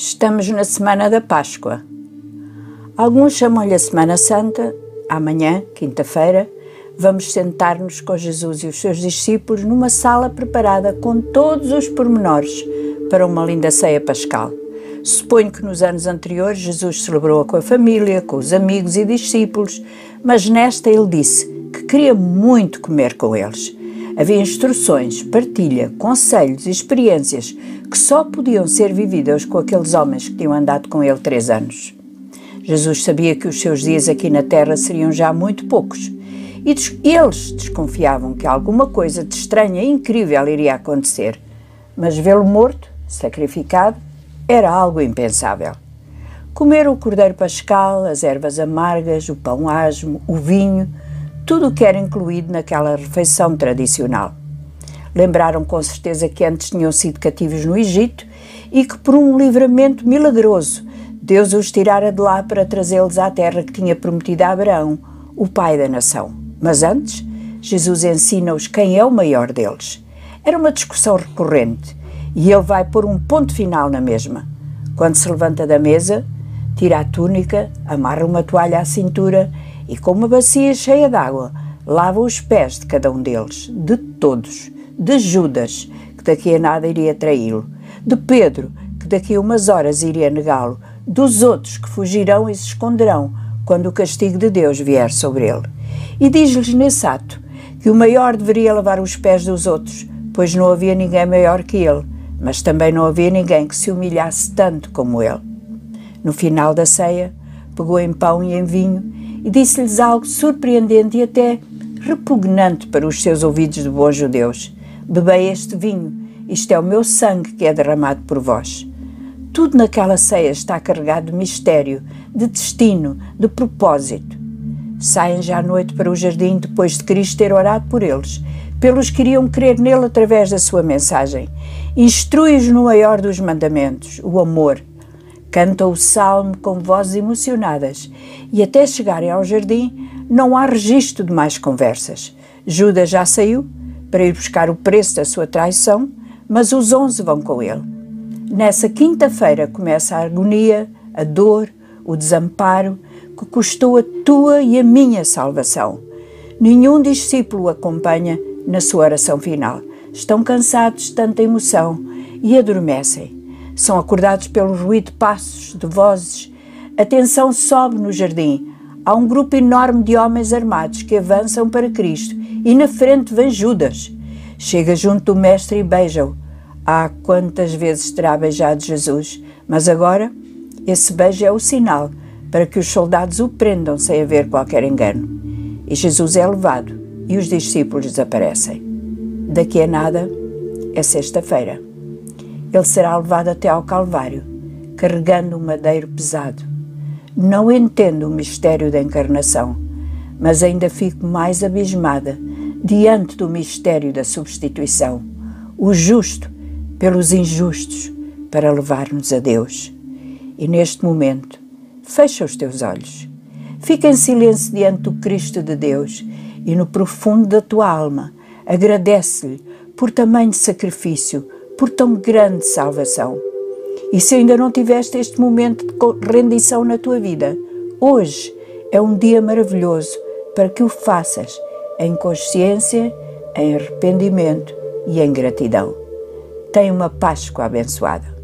Estamos na semana da Páscoa. Alguns chamam-lhe a Semana Santa. Amanhã, quinta-feira, vamos sentar-nos com Jesus e os seus discípulos numa sala preparada com todos os pormenores para uma linda ceia pascal. Suponho que nos anos anteriores Jesus celebrou-a com a família, com os amigos e discípulos, mas nesta ele disse que queria muito comer com eles. Havia instruções, partilha, conselhos e experiências que só podiam ser vividas com aqueles homens que tinham andado com ele três anos. Jesus sabia que os seus dias aqui na terra seriam já muito poucos e eles desconfiavam que alguma coisa de estranha e incrível iria acontecer, mas vê-lo morto, sacrificado, era algo impensável. Comer o cordeiro pascal, as ervas amargas, o pão asmo, o vinho, tudo o que era incluído naquela refeição tradicional. Lembraram com certeza que antes tinham sido cativos no Egito e que, por um livramento milagroso, Deus os tirara de lá para trazê-los à terra que tinha prometido a Abraão, o pai da nação. Mas antes, Jesus ensina-os quem é o maior deles. Era uma discussão recorrente e ele vai pôr um ponto final na mesma. Quando se levanta da mesa, tira a túnica, amarra uma toalha à cintura e com uma bacia cheia de água lava os pés de cada um deles, de todos, de Judas, que daqui a nada iria traí-lo, de Pedro, que daqui a umas horas iria negá-lo, dos outros que fugirão e se esconderão quando o castigo de Deus vier sobre ele. E diz-lhes nesse ato que o maior deveria lavar os pés dos outros, pois não havia ninguém maior que ele, mas também não havia ninguém que se humilhasse tanto como ele. No final da ceia, pegou em pão e em vinho e disse-lhes algo surpreendente e até repugnante para os seus ouvidos de bons judeus: Bebei este vinho, isto é o meu sangue que é derramado por vós. Tudo naquela ceia está carregado de mistério, de destino, de propósito. Saem já à noite para o jardim depois de Cristo ter orado por eles, pelos que iriam crer nele através da sua mensagem. Instrui-os no maior dos mandamentos, o amor, Cantam o salmo com vozes emocionadas e até chegarem ao jardim não há registro de mais conversas. Judas já saiu para ir buscar o preço da sua traição, mas os onze vão com ele. Nessa quinta-feira começa a agonia, a dor, o desamparo que custou a tua e a minha salvação. Nenhum discípulo o acompanha na sua oração final. Estão cansados de tanta emoção e adormecem. São acordados pelo ruído de passos, de vozes. A tensão sobe no jardim. Há um grupo enorme de homens armados que avançam para Cristo e na frente vem Judas. Chega junto do Mestre e beija-o. Ah, quantas vezes terá beijado Jesus, mas agora esse beijo é o sinal para que os soldados o prendam sem haver qualquer engano. E Jesus é levado e os discípulos desaparecem. Daqui a nada é sexta-feira ele será levado até ao Calvário, carregando um madeiro pesado. Não entendo o mistério da encarnação, mas ainda fico mais abismada diante do mistério da substituição, o justo pelos injustos, para levar-nos a Deus. E neste momento, fecha os teus olhos, fica em silêncio diante do Cristo de Deus e no profundo da tua alma agradece-lhe por tamanho sacrifício por tão grande salvação. E se ainda não tiveste este momento de rendição na tua vida, hoje é um dia maravilhoso para que o faças em consciência, em arrependimento e em gratidão. Tenha uma Páscoa abençoada.